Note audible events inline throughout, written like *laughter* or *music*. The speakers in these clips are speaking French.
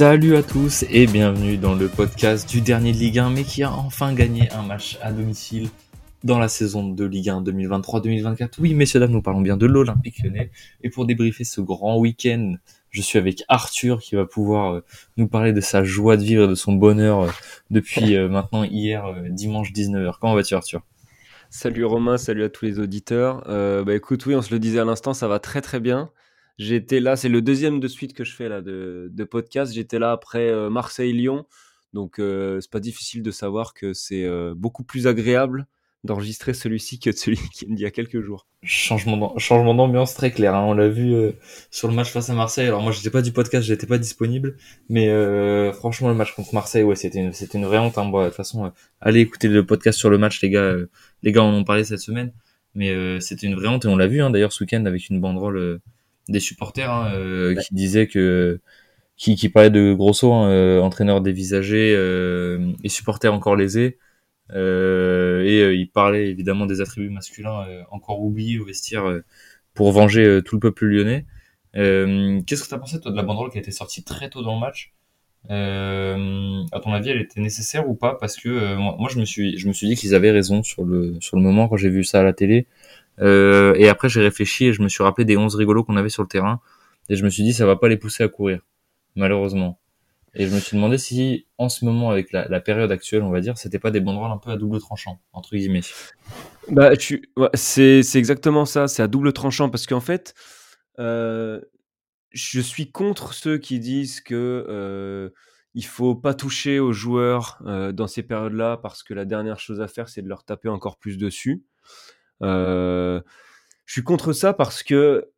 Salut à tous et bienvenue dans le podcast du dernier de Ligue 1 mais qui a enfin gagné un match à domicile dans la saison de Ligue 1 2023-2024. Oui messieurs dames, nous parlons bien de l'Olympique lyonnais et pour débriefer ce grand week-end, je suis avec Arthur qui va pouvoir euh, nous parler de sa joie de vivre et de son bonheur euh, depuis euh, maintenant hier dimanche 19h. Comment vas-tu Arthur? Salut Romain, salut à tous les auditeurs. bah écoute, oui, on se le disait à l'instant, ça va très très bien. J'étais là, c'est le deuxième de suite que je fais là de, podcast. J'étais là après Marseille-Lyon, donc c'est pas difficile de savoir que c'est beaucoup plus agréable d'enregistrer celui-ci que celui *laughs* qui y a quelques jours. Changement d'ambiance très clair. Hein. On l'a vu sur le match face à Marseille. Alors moi j'étais pas du podcast, j'étais pas disponible, mais franchement le match contre Marseille, ouais c'était une, une vraie honte. Hein. de toute façon, allez écouter le podcast sur le match, les gars. les gars en ont parlé cette semaine, mais c'était une vraie honte et on l'a vu hein, d'ailleurs ce week-end avec une banderole des supporters hein, euh, qui disaient que qui, parlait de Grosso, hein, euh, entraîneur dévisagé euh, et supporter encore lésé. Et il parlait évidemment des attributs masculins encore oubliés au vestiaire pour venger tout le peuple lyonnais. Qu'est-ce que tu as pensé toi de la banderole qui a été sortie très tôt dans le match? Euh, à ton avis, elle était nécessaire ou pas? Parce que moi, moi, je me suis, je me suis dit qu'ils avaient raison sur le sur le moment quand j'ai vu ça à la télé. Euh, et après, j'ai réfléchi et je me suis rappelé des 11 rigolos qu'on avait sur le terrain. Et je me suis dit, ça va pas les pousser à courir, malheureusement. Et je me suis demandé si, en ce moment, avec la, période actuelle, on va dire, c'était pas des banderoles un peu à double tranchant, entre guillemets. Bah, tu... C'est exactement ça, c'est à double tranchant, parce qu'en fait, euh, je suis contre ceux qui disent que euh, il faut pas toucher aux joueurs euh, dans ces périodes-là, parce que la dernière chose à faire, c'est de leur taper encore plus dessus. Euh, je suis contre ça parce que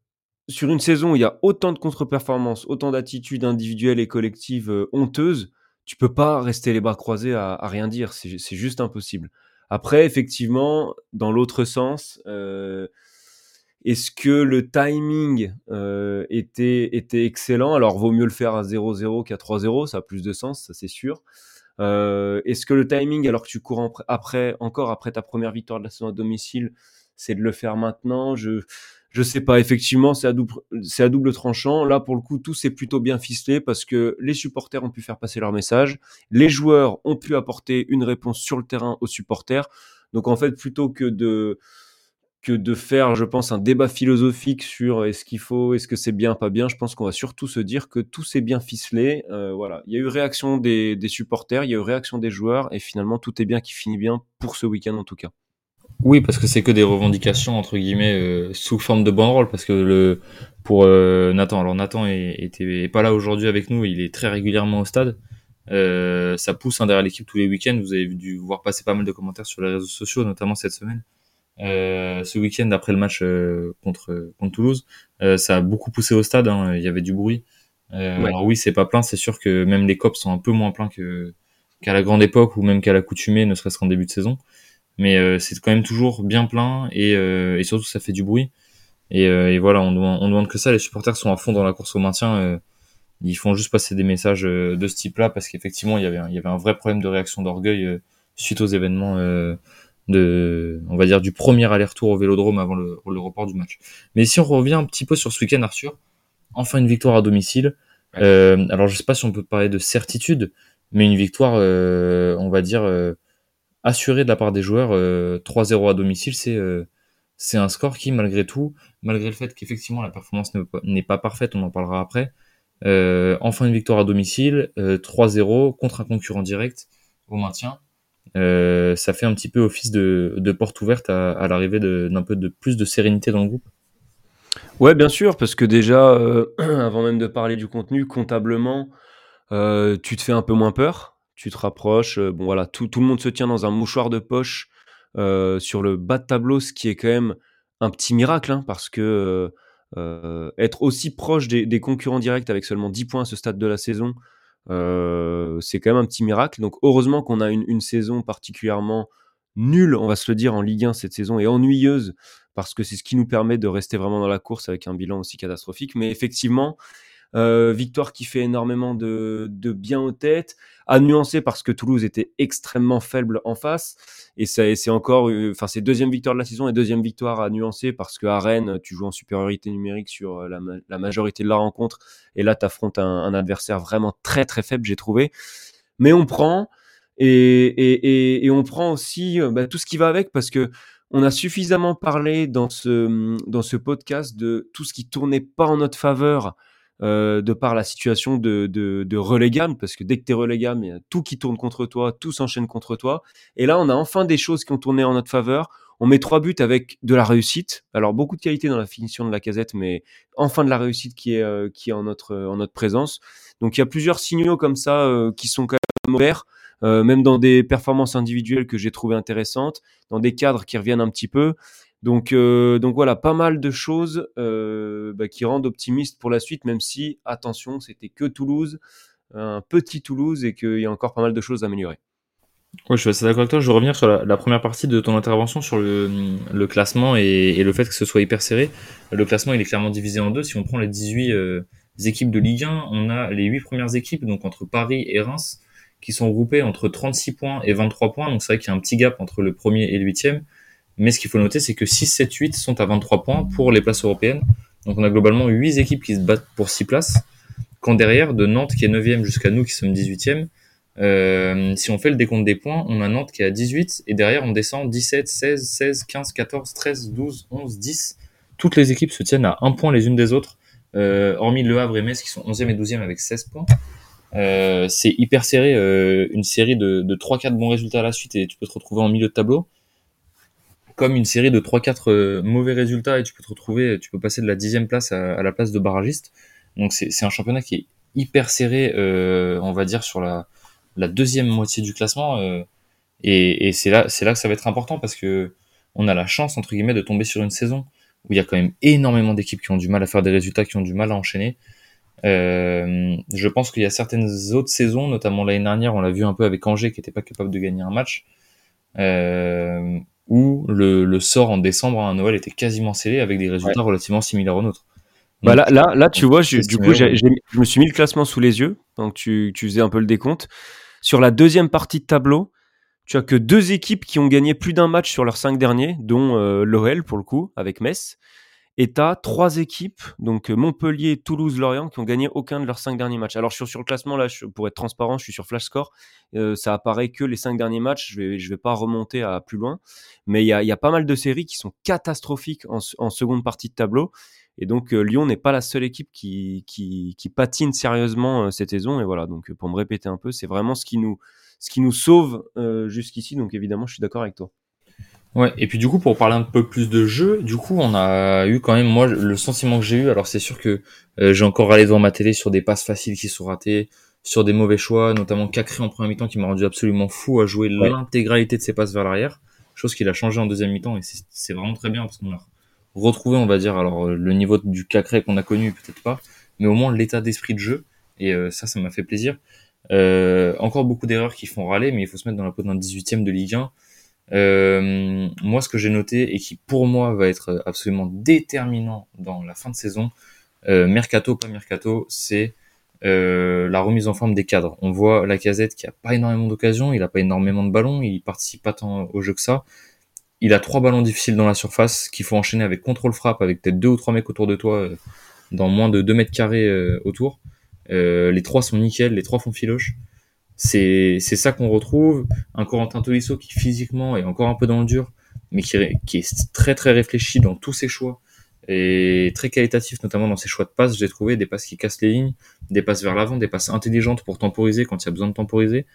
sur une saison où il y a autant de contre-performances, autant d'attitudes individuelles et collectives euh, honteuses, tu peux pas rester les bras croisés à, rien dire. C'est juste impossible. Après, effectivement, dans l'autre sens, euh, est-ce que le timing était, était excellent? Alors, vaut mieux le faire à 0-0 qu'à 3-0, ça a plus de sens, ça c'est sûr. Euh, est-ce que le timing, alors que tu cours après, encore après ta première victoire de la saison à domicile, c'est de le faire maintenant? Je sais pas. Effectivement, c'est à double, c'est à double tranchant. Là, pour le coup, tout s'est plutôt bien ficelé parce que les supporters ont pu faire passer leur message, les joueurs ont pu apporter une réponse sur le terrain aux supporters. Donc en fait, plutôt que de que de faire, je pense, un débat philosophique sur est-ce qu'il faut, est-ce que c'est bien, pas bien. Je pense qu'on va surtout se dire que tout s'est bien ficelé. Euh, voilà, il y a eu réaction des, supporters, il y a eu réaction des joueurs, et finalement tout est bien qui finit bien pour ce week-end en tout cas. Oui, parce que c'est que des revendications entre guillemets euh, sous forme de banderole, parce que le pour euh, Nathan, alors Nathan est, était pas là aujourd'hui avec nous, il est très régulièrement au stade. ça pousse hein, derrière l'équipe tous les week-ends. Vous avez dû voir passer pas mal de commentaires sur les réseaux sociaux, notamment cette semaine. Euh, ce week-end après le match euh, contre contre Toulouse, euh, ça a beaucoup poussé au stade. Hein, il y avait du bruit. Alors oui, c'est pas plein. C'est sûr que même les cops sont un peu moins pleins que qu'à la grande époque ou même qu'à l'accoutumée, ne serait-ce qu'en début de saison. Mais c'est quand même toujours bien plein et, et surtout ça fait du bruit. Et, et voilà, on demande, on demande que ça. Les supporters sont à fond dans la course au maintien. ils font juste passer des messages de ce type-là parce qu'effectivement, il y avait, il y avait un vrai problème de réaction d'orgueil suite aux événements de, on va dire, du premier aller-retour au Vélodrome avant le, le, report du match. Mais si on revient un petit peu sur ce week-end, Arthur, enfin une victoire à domicile. Euh, alors je sais pas si on peut parler de certitude, mais une victoire, euh, on va dire, euh, assurée de la part des joueurs. 3-0 à domicile, c'est c'est un score qui, malgré tout, malgré le fait qu'effectivement la performance n'est pas parfaite, on en parlera après, enfin une victoire à domicile, 3-0 contre un concurrent direct au maintien. Euh, ça fait un petit peu office de, porte ouverte à, à l'arrivée d'un peu de plus de sérénité dans le groupe. Ouais, bien sûr, parce que déjà, euh, *clears throat* avant même de parler du contenu, comptablement, euh, tu te fais un peu moins peur, tu te rapproches. Euh, bon, voilà, tout, le monde se tient dans un mouchoir de poche euh, sur le bas de tableau, ce qui est quand même un petit miracle, hein, parce que être aussi proche des, concurrents directs avec seulement 10 points à ce stade de la saison, euh, c'est quand même un petit miracle. Donc heureusement qu'on a une, une, saison particulièrement nulle, on va se le dire, en Ligue 1 cette saison, et ennuyeuse, parce que c'est ce qui nous permet de rester vraiment dans la course avec un bilan aussi catastrophique. Mais effectivement, Euh, victoire qui fait énormément de, de bien aux têtes, à nuancer parce que Toulouse était extrêmement faible en face. Et c'est encore, euh, enfin, c'est deuxième victoire de la saison et deuxième victoire à nuancer parce que à Rennes, tu joues en supériorité numérique sur euh, la, la majorité de la rencontre. Et là, tu un, un, adversaire vraiment très, très faible, j'ai trouvé. Mais on prend. Et, et, et, et on prend aussi bah, tout ce qui va avec parce que on a suffisamment parlé dans ce, dans ce podcast de tout ce qui tournait pas en notre faveur euh, de par la situation de, de, de parce que dès que tu es il y a tout qui tourne contre toi, tout s'enchaîne contre toi. Et là, on a enfin des choses qui ont tourné en notre faveur. On met trois buts avec de la réussite. Alors, beaucoup de qualité dans la finition de la casette, mais enfin de la réussite qui est, euh, qui est en, notre, en notre présence. Donc, il y a plusieurs signaux comme ça euh, qui sont quand même ouverts. Euh, même dans des performances individuelles que j'ai trouvées intéressantes, dans des cadres qui reviennent un petit peu. Donc, euh, donc voilà, pas mal de choses euh, bah, qui rendent optimiste pour la suite, même si, attention, c'était que Toulouse, un petit Toulouse, et qu'il y a encore pas mal de choses à améliorer. Oui, je suis assez d'accord avec toi. Je vais revenir sur la, première partie de ton intervention sur le, classement et, le fait que ce soit hyper serré. Le classement, il est clairement divisé en deux. Si on prend les 18 équipes de Ligue 1, on a les 8 premières équipes, donc entre Paris et Reims, qui sont groupés entre 36 points et 23 points. Donc c'est vrai qu'il y a un petit gap entre le premier et le huitième. Mais ce qu'il faut noter, c'est que 6, 7, 8 sont à 23 points pour les places européennes. Donc on a globalement 8 équipes qui se battent pour 6 places. Quand derrière, de Nantes qui est 9e jusqu'à nous qui sommes 18e, euh, si on fait le décompte des points, on a Nantes qui est à 18 et derrière on descend 17, 16, 16, 15, 14, 13, 12, 11, 10. Toutes les équipes se tiennent à un point les unes des autres, euh, hormis Le Havre et Metz qui sont 11e et 12e avec 16 points. Euh, c'est hyper serré, euh, une série de, de 3-4 bons résultats à la suite et tu peux te retrouver en milieu de tableau. Comme une série de 3-4 euh, mauvais résultats et tu peux te retrouver, tu peux passer de la dixième place à, la place de barragiste. Donc c'est un championnat qui est hyper serré, euh, on va dire, sur la, deuxième moitié du classement. Euh, et, c'est là, là que ça va être important parce que on a la chance entre guillemets de tomber sur une saison où il y a quand même énormément d'équipes qui ont du mal à faire des résultats, qui ont du mal à enchaîner. Je pense qu'il y a certaines autres saisons, notamment l'année dernière, on l'a vu un peu avec Angers qui n'était pas capable de gagner un match, où le, le, sort en décembre à Noël était quasiment scellé avec des résultats ouais. relativement similaires aux nôtres. Bah là, là, là, tu vois, je, du coup, j ai, j ai, je me suis mis le classement sous les yeux, donc tu, tu faisais un peu le décompte. Sur la deuxième partie de tableau, tu as que deux équipes qui ont gagné plus d'un match sur leurs cinq derniers, dont euh, l'OL pour le coup, avec Metz. Et tu as trois équipes, donc Montpellier, Toulouse, Lorient, qui ont gagné aucun de leurs cinq derniers matchs. Alors sur, sur le classement, là, je, pour être transparent, je suis sur Flash Score. Euh, ça apparaît que les cinq derniers matchs. Je vais, je vais pas remonter à plus loin. Mais il y a, y a, pas mal de séries qui sont catastrophiques en, seconde partie de tableau. Et donc euh, Lyon n'est pas la seule équipe qui, patine sérieusement euh, cette saison. Et voilà, donc pour me répéter un peu, c'est vraiment ce qui nous, ce qui nous sauve euh, jusqu'ici. Donc évidemment, je suis d'accord avec toi. Ouais, et puis du coup, pour parler un peu plus de jeu, du coup, on a eu quand même, moi, le sentiment que j'ai eu, alors c'est sûr que euh, j'ai encore allé devant ma télé sur des passes faciles qui sont ratées, sur des mauvais choix, notamment Cacré en première mi-temps qui m'a rendu absolument fou à jouer ouais. l'intégralité de ses passes vers l'arrière, chose qu'il a changé en deuxième mi-temps, et c'est vraiment très bien parce qu'on a retrouvé, on va dire, alors le niveau du Cacré qu'on a connu, peut-être pas, mais au moins l'état d'esprit de jeu, et euh, ça, ça m'a fait plaisir. Euh, encore beaucoup d'erreurs qui font râler, mais il faut se mettre dans la peau d'un 18ème de Ligue 1, euh, moi, ce que j'ai noté et qui pour moi va être absolument déterminant dans la fin de saison, euh, mercato pas mercato, c'est euh, la remise en forme des cadres. On voit la casette qui a pas énormément d'occasions, il a pas énormément de ballons, il participe pas tant au jeu que ça. Il a trois ballons difficiles dans la surface qu'il faut enchaîner avec contrôle frappe, avec peut-être deux ou trois mecs autour de toi euh, dans moins de 2 mètres carrés euh, autour. les trois sont nickel, les trois font filoche c'est ça qu'on retrouve. Un Corentin Tolisso qui physiquement est encore un peu dans le dur mais qui, qui est très très réfléchi dans tous ses choix et très qualitatif notamment dans ses choix de passes. J'ai trouvé des passes qui cassent les lignes des passes vers l'avant des passes intelligentes pour temporiser quand il y a besoin de temporiser.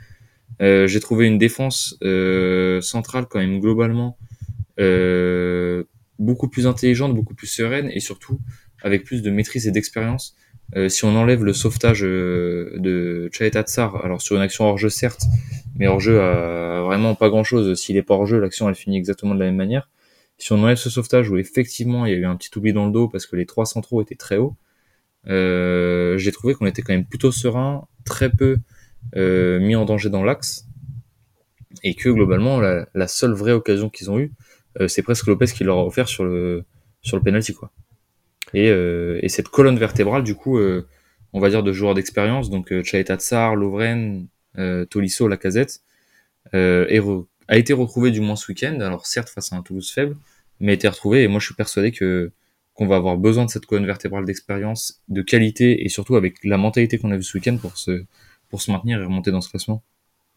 Euh, j'ai trouvé une défense euh, centrale quand même globalement euh, beaucoup plus intelligente beaucoup plus sereine et surtout avec plus de maîtrise et d'expérience euh, si on enlève le sauvetage euh, de Tsar, alors sur une action hors jeu certes, mais hors jeu a vraiment pas grand chose. S'il est pas hors jeu, l'action elle finit exactement de la même manière. Si on enlève ce sauvetage où effectivement il y a eu un petit oubli dans le dos parce que les trois centraux étaient très hauts, euh, j'ai trouvé qu'on était quand même plutôt serein, très peu euh, mis en danger dans l'axe, et que globalement la, la seule vraie occasion qu'ils ont eue, euh, c'est presque Lopez qui leur a offert sur le sur le penalty quoi. Et, euh, et, cette colonne vertébrale, du coup, euh, on va dire, de joueurs d'expérience, donc euh, Chaeta Tsar, Lovren, euh, Tolisso, Lacazette, euh, a été retrouvé du moins ce week-end. Alors certes face à un Toulouse faible, mais a été retrouvé. Et moi, je suis persuadé que qu'on va avoir besoin de cette colonne vertébrale d'expérience, de qualité et surtout avec la mentalité qu'on a vu ce week-end pour se pour se maintenir et remonter dans ce classement,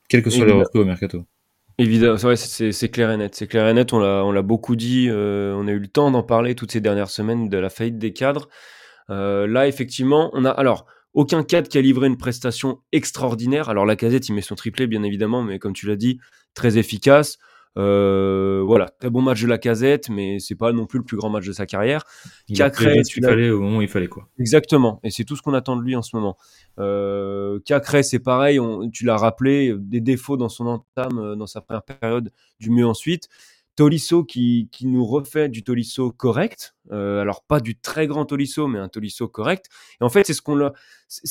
quel que soit le recrues au mercato. Évidemment, c'est clair et net. C'est clair et net. On l'a beaucoup dit. Euh, on a eu le temps d'en parler toutes ces dernières semaines de la faillite des cadres. Euh, là, effectivement, on a alors aucun cadre qui a livré une prestation extraordinaire. Alors la casette, il met son triplé, bien évidemment, mais comme tu l'as dit, très efficace. Euh, voilà, très bon match de la casette, mais c'est pas non plus le plus grand match de sa carrière. Il a ce qu'il fallait au moment où il fallait quoi. Exactement, et c'est tout ce qu'on attend de lui en ce moment. Euh, Cacré, c'est pareil, tu l'as rappelé, des défauts dans son entame, euh, dans sa première période, du mieux ensuite. Tolisso qui, qui, nous refait du Tolisso correct. Euh, alors pas du très grand Tolisso, mais un Tolisso correct. Et en fait, c'est ce qu'on leur,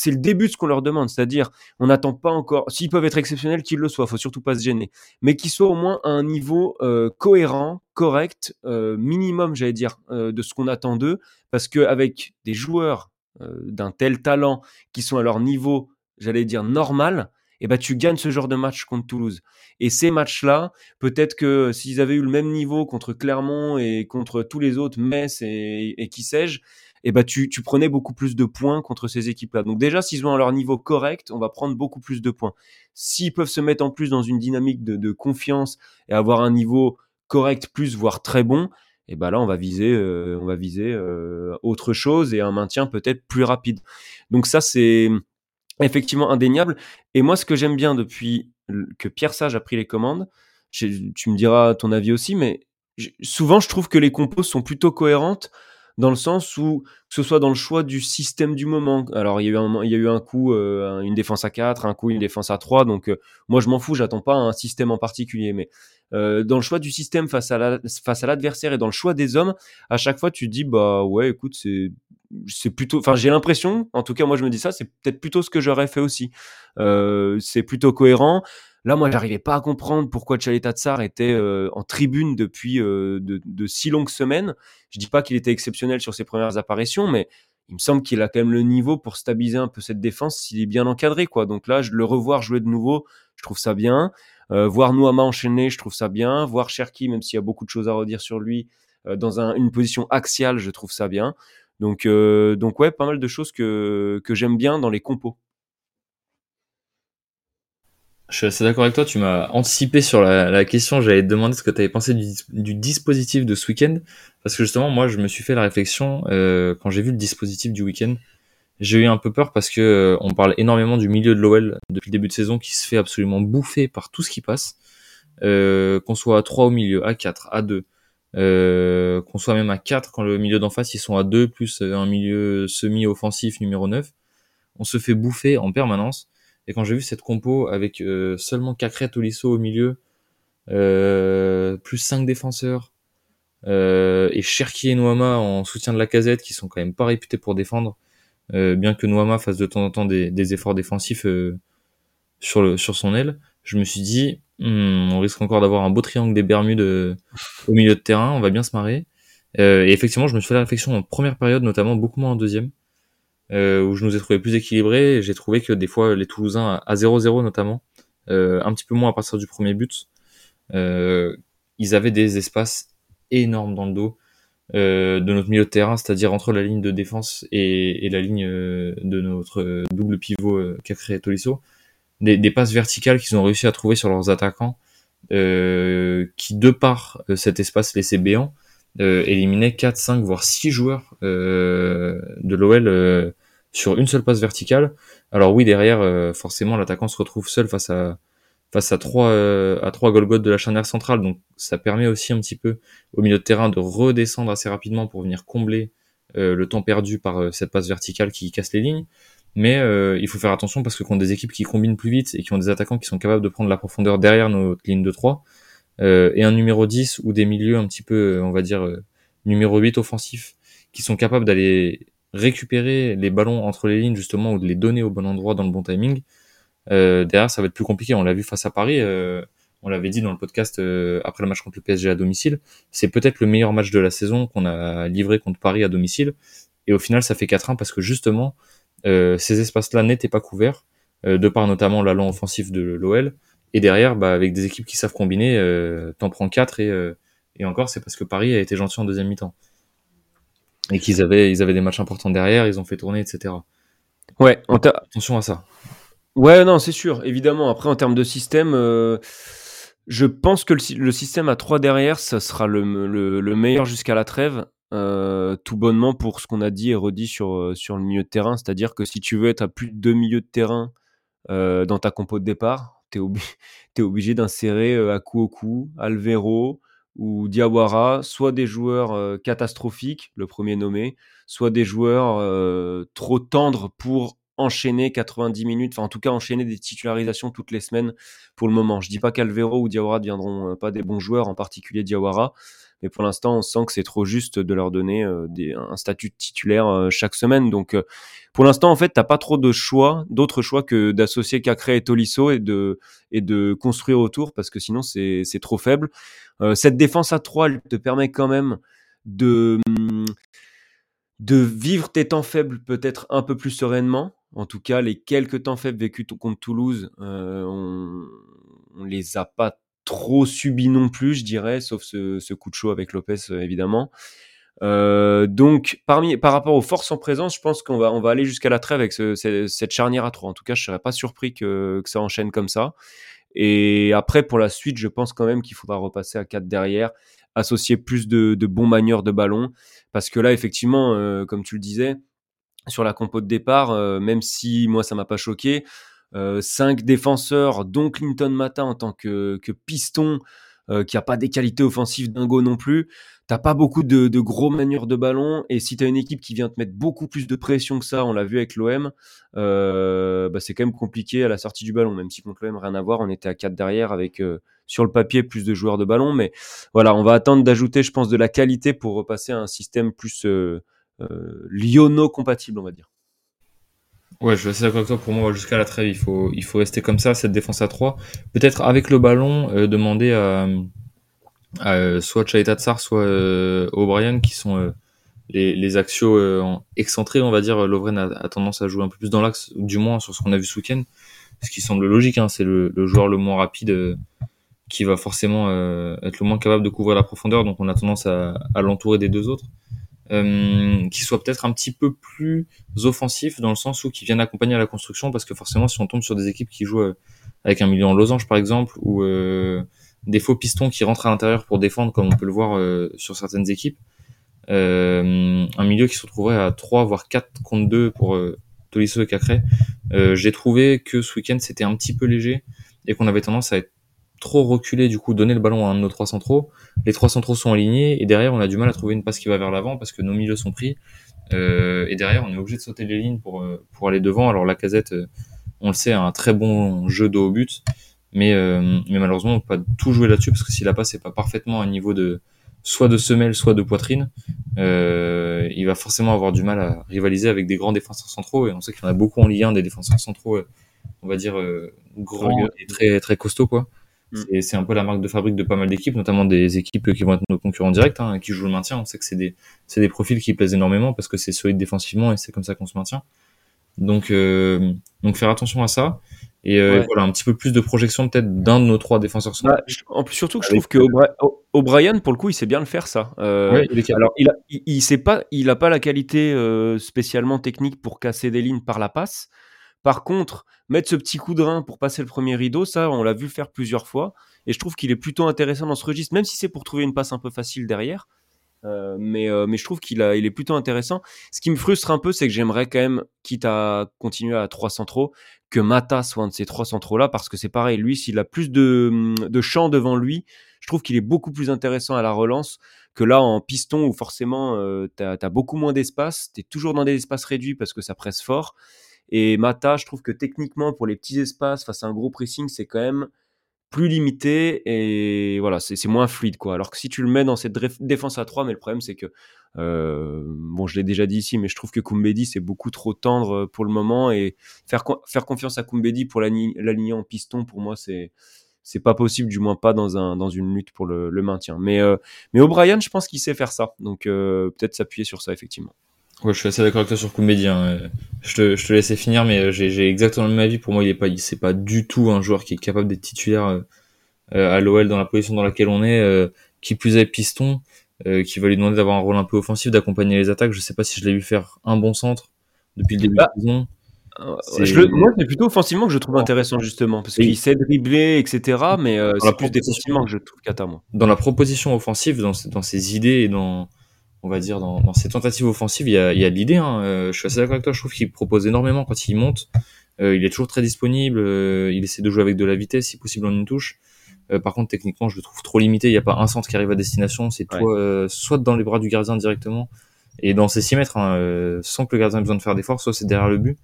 le début de ce qu'on leur demande, c'est-à-dire on n'attend pas encore. S'ils peuvent être exceptionnels, qu'ils le soient. Faut surtout pas se gêner, mais qu'ils soient au moins à un niveau euh, cohérent, correct, euh, minimum, j'allais dire, de ce qu'on attend d'eux, parce que avec des joueurs d'un tel talent qui sont à leur niveau, j'allais dire normal, et eh ben tu gagnes ce genre de match contre Toulouse. Et ces matchs-là, peut-être que s'ils avaient eu le même niveau contre Clermont et contre tous les autres, Metz et, qui sais-je, et eh ben tu, tu prenais beaucoup plus de points contre ces équipes-là. Donc déjà, s'ils ont leur niveau correct, on va prendre beaucoup plus de points. S'ils peuvent se mettre en plus dans une dynamique de, de confiance et avoir un niveau correct plus, voire très bon, et eh ben là on va viser, euh, on va viser euh, autre chose et un maintien peut-être plus rapide. Donc ça c'est effectivement indéniable. Et moi, ce que j'aime bien depuis que Pierre Sage a pris les commandes, tu me diras ton avis aussi, mais souvent je trouve que les compos sont plutôt cohérentes dans le sens où que ce soit dans le choix du système du moment. Alors il y a eu un, coup euh, une défense à 4, un coup une défense à 3, donc euh, moi je m'en fous, j'attends pas un système en particulier, mais euh, dans le choix du système face à l'adversaire et dans le choix des hommes, à chaque fois tu dis bah ouais écoute c'est c'est plutôt, enfin j'ai l'impression, en tout cas moi je me dis ça, c'est peut-être plutôt ce que j'aurais fait aussi. Euh, c'est plutôt cohérent. Là, moi, j'arrivais pas à comprendre pourquoi Chaleta Tsar était euh, en tribune depuis euh, de, de, si longues semaines. Je dis pas qu'il était exceptionnel sur ses premières apparitions, mais il me semble qu'il a quand même le niveau pour stabiliser un peu cette défense s'il est bien encadré, quoi. Donc là, je le revoir jouer de nouveau, je trouve ça bien. Euh, voir Nouama enchaîner, je trouve ça bien. Voir Cherki, même s'il y a beaucoup de choses à redire sur lui, dans un, une position axiale, je trouve ça bien. Donc, euh, donc ouais, pas mal de choses que, que j'aime bien dans les compos. Je suis assez d'accord avec toi, tu m'as anticipé sur la, question, j'allais te demander ce que tu avais pensé du, dispositif de ce week-end, parce que justement, moi, je me suis fait la réflexion euh, quand j'ai vu le dispositif du week-end. J'ai eu un peu peur parce que euh, on parle énormément du milieu de l'OL depuis le début de saison qui se fait absolument bouffer par tout ce qui passe, euh, qu'on soit à 3 au milieu, à 4, à 2, euh, qu'on soit même à 4 quand le milieu d'en face ils sont à 2 plus un milieu semi-offensif numéro 9 on se fait bouffer en permanence. Et quand j'ai vu cette compo avec euh, seulement Cacré Tolisso au milieu euh, plus 5 défenseurs euh, et Cherki et Noama en soutien de la casette qui sont quand même pas réputés pour défendre bien que Noama fasse de temps en temps des, des efforts défensifs sur, le, sur son aile je me suis dit Hmm, on risque encore d'avoir un beau triangle des Bermudes euh, au milieu de terrain, on va bien se marrer. Euh, et effectivement, je me suis fait la réflexion en première période, notamment beaucoup moins en deuxième, euh, où je nous ai trouvé plus équilibrés. J'ai trouvé que des fois, les Toulousains, à 0-0 notamment, un petit peu moins à partir du premier but, ils avaient des espaces énormes dans le dos de notre milieu de terrain, c'est-à-dire entre la ligne de défense et, la ligne de notre double pivot qu'a créé Tolisso des, passes verticales qu'ils ont réussi à trouver sur leurs attaquants, euh, qui de par euh, cet espace laissé béant, euh, éliminaient 4, 5, voire 6 joueurs euh, de l'OL sur une seule passe verticale. Alors oui, derrière, forcément, l'attaquant se retrouve seul face à face à trois à trois de la charnière centrale, donc ça permet aussi un petit peu au milieu de terrain de redescendre assez rapidement pour venir combler le temps perdu par cette passe verticale qui casse les lignes. Mais euh, il faut faire attention parce que contre des équipes qui combinent plus vite et qui ont des attaquants qui sont capables de prendre la profondeur derrière notre ligne de 3, euh, et un numéro 10 ou des milieux un petit peu, euh, on va dire, numéro 8 offensif, qui sont capables d'aller récupérer les ballons entre les lignes justement ou de les donner au bon endroit dans le bon timing, derrière ça va être plus compliqué. On l'a vu face à Paris, on l'avait dit dans le podcast après le match contre le PSG à domicile, c'est peut-être le meilleur match de la saison qu'on a livré contre Paris à domicile, et au final ça fait 4-1 parce que justement ces espaces-là n'étaient pas couverts, de par notamment l'allant offensif de l'OL. Et derrière, bah, avec des équipes qui savent combiner, t'en prends 4 et, et encore, c'est parce que Paris a été gentil en deuxième mi-temps. Et qu'ils avaient, ils avaient des matchs importants derrière, ils ont fait tourner, etc. Ouais, attention à ça. Ouais, non, c'est sûr, évidemment. Après, en termes de système, euh, je pense que le, système à 3 derrière, ça sera le, meilleur jusqu'à la trêve. Euh, tout bonnement pour ce qu'on a dit et redit sur, euh, sur le milieu de terrain. C'est-à-dire que si tu veux être à plus de deux milieux de terrain dans ta compo de départ, tu es, *laughs* obligé d'insérer à coup au coup Alvero ou Diawara, soit des joueurs catastrophiques, le premier nommé, soit des joueurs trop tendres pour enchaîner 90 minutes, enfin en tout cas enchaîner des titularisations toutes les semaines pour le moment. Je dis pas qu'Alvero ou Diawara ne deviendront euh, pas des bons joueurs, en particulier Diawara, mais pour l'instant on sent que c'est trop juste de leur donner euh, un statut de titulaire euh, chaque semaine. Donc pour l'instant en fait t'as pas trop de choix, d'autres choix que d'associer Cacré et Tolisso et de, et de construire autour parce que sinon c'est trop faible. cette défense à 3 elle te permet quand même de de vivre tes temps faibles peut-être un peu plus sereinement, en tout cas, les quelques temps faibles vécus contre Toulouse, euh, on, on les a pas trop subis non plus, je dirais, sauf ce, coup de chaud avec Lopez, euh, évidemment. Euh, donc, parmi, par rapport aux forces en présence, je pense qu'on va, on va aller jusqu'à la trêve avec cette charnière à 3. En tout cas, je serais pas surpris que, ça enchaîne comme ça. Et après, pour la suite, je pense quand même qu'il faudra repasser à 4 derrière, associer plus de, bons manieurs de ballon. Parce que là, effectivement, comme tu le disais, sur la compo de départ, euh, même si moi ça m'a pas choqué. Euh, cinq défenseurs, dont Clinton Mata en tant que, piston, euh, qui a pas des qualités offensives dingo non plus. T'as pas beaucoup de, gros manières de ballon, et si tu as une équipe qui vient te mettre beaucoup plus de pression que ça, on l'a vu avec l'OM, bah c'est quand même compliqué à la sortie du ballon, même si contre l'OM rien à voir, on était à 4 derrière avec sur le papier plus de joueurs de ballon, mais voilà, on va attendre d'ajouter, je pense, de la qualité pour repasser à un système plus euh, Lyono-compatible, on va dire. Ouais, je suis assez d'accord avec toi. Pour moi, jusqu'à la trêve, il faut, il faut rester comme ça, cette défense à 3. Peut-être avec le ballon, euh, demander à, à soit Tsar, soit euh, O'Brien, qui sont les, les axios excentrés, on va dire. Lovren a, tendance à jouer un peu plus dans l'axe, du moins sur ce qu'on a vu ce week-end. Ce qui semble logique, hein, c'est le, joueur le moins rapide qui va forcément être le moins capable de couvrir la profondeur. Donc on a tendance à, à l'entourer des deux autres euh, qui soit peut-être un petit peu plus offensif dans le sens où qui viennent accompagner la construction parce que forcément si on tombe sur des équipes qui jouent euh, avec un milieu en losange par exemple ou euh, des faux pistons qui rentrent à l'intérieur pour défendre comme on peut le voir euh, sur certaines équipes euh, un milieu qui se retrouverait à 3 voire 4 contre 2 pour Tolisso et Cacré j'ai trouvé que ce week-end c'était un petit peu léger et qu'on avait tendance à être trop reculé, du coup, donner le ballon à un de nos trois centraux. Les trois centraux sont alignés et derrière, on a du mal à trouver une passe qui va vers l'avant parce que nos milieux sont pris. Euh, et derrière, on est obligé de sauter les lignes pour, euh, pour aller devant. Alors, la casette, euh, on le sait, a un très bon jeu de haut but. Mais, mais malheureusement, on peut pas tout jouer là-dessus parce que si la passe n'est pas parfaitement à niveau de soit de semelle, soit de poitrine, il va forcément avoir du mal à rivaliser avec des grands défenseurs centraux. Et on sait qu'il y en a beaucoup en Ligue 1, des défenseurs centraux, on va dire, grands et très, très costauds, quoi. Mm. C'est un peu la marque de fabrique de pas mal d'équipes, notamment des équipes qui vont être nos concurrents directs, hein, qui jouent le maintien. On sait que c'est des, des profils qui plaisent énormément parce que c'est solide défensivement et c'est comme ça qu'on se maintient. Donc, euh, donc faire attention à ça. Et euh, voilà, un petit peu plus de projection peut-être d'un de nos trois défenseurs bah, en plus, surtout que je trouve que O'Brien, pour le coup, il sait bien le faire ça. Euh, il alors, il a, il, sait pas, il a pas la qualité spécialement technique pour casser des lignes par la passe. Par contre, mettre ce petit coup de rein pour passer le premier rideau, ça, on l'a vu faire plusieurs fois. Et je trouve qu'il est plutôt intéressant dans ce registre, même si c'est pour trouver une passe un peu facile derrière. Euh, mais, euh, mais je trouve qu'il il est plutôt intéressant. Ce qui me frustre un peu, c'est que j'aimerais quand même, quitte à continuer à 3 centraux, que Mata soit un de ces 3 centraux-là, parce que c'est pareil, lui, s'il a plus de, de champ devant lui, je trouve qu'il est beaucoup plus intéressant à la relance que là en piston où forcément euh, beaucoup moins d'espace, tu es toujours dans des espaces réduits parce que ça presse fort. Et Mata, je trouve que techniquement, pour les petits espaces, face à un gros pressing, c'est quand même plus limité et voilà, c'est moins fluide quoi. Alors que si tu le mets dans cette défense à 3, mais le problème c'est que, euh, bon, je l'ai déjà dit ici, mais je trouve que Kumbedi c'est beaucoup trop tendre euh, pour le moment et faire, faire confiance à Kumbedi pour l'aligner en piston, pour moi, c'est c'est pas possible, du moins pas dans, un, dans une lutte pour le, maintien. Mais, euh, mais O'Brien, je pense qu'il sait faire ça, donc peut-être s'appuyer sur ça effectivement. Ouais, je suis assez d'accord avec toi sur Koumbedi. Hein. Je, te, je te laissais finir, mais j'ai exactement le même avis. Pour moi, il est pas, c'est pas du tout un joueur qui est capable d'être titulaire euh, à l'OL dans la position dans laquelle on est. Euh, qui plus est piston, euh, qui va lui demander d'avoir un rôle un peu offensif, d'accompagner les attaques. Je sais pas si je l'ai vu faire un bon centre depuis le début de la saison. Je moi, c'est plutôt offensivement que je trouve intéressant, justement, parce qu'il sait dribbler, etc. Mais c'est plus défensivement que je trouve qu'à moi. Dans la proposition offensive, dans, dans ses idées et dans, on va dire, dans, dans ses tentatives offensives, il y a, il y a de l'idée. Hein. Euh, je suis assez d'accord avec toi. Je trouve qu'il propose énormément quand il monte. Euh, il est toujours très disponible. Euh, il essaie de jouer avec de la vitesse, si possible en une touche. par contre, techniquement, je le trouve trop limité. Il n'y a pas un centre qui arrive à destination. C'est soit dans les bras du gardien directement et dans ses 6 mètres, hein, sans que le gardien ait besoin de faire d'efforts, soit c'est derrière le but.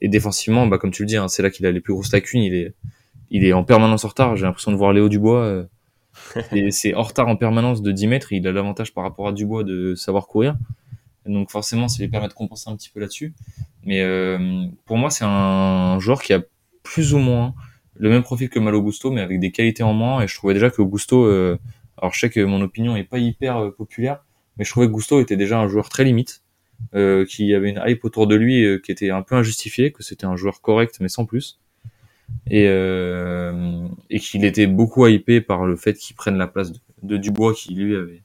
Et défensivement, bah, comme tu le dis, hein, c'est là qu'il a les plus grosses lacunes. Il est, il est en permanence en retard. J'ai l'impression de voir Léo Dubois c'est en retard en permanence de 10 mètres. Il a l'avantage par rapport à Dubois de savoir courir. Donc forcément, ça lui permet de compenser un petit peu là-dessus. Mais euh, pour moi, c'est un joueur qui a plus ou moins le même profil que Malo Gusto, mais avec des qualités en moins. Et je trouvais déjà que Gusto, euh, alors je sais que mon opinion est pas hyper euh, populaire, mais je trouvais que Gusto était déjà un joueur très limite, qui avait une hype autour de lui qui était un peu injustifiée, que c'était un joueur correct mais sans plus et, euh, et qu'il était beaucoup hypé par le fait qu'il prenne la place de, Dubois qui lui avait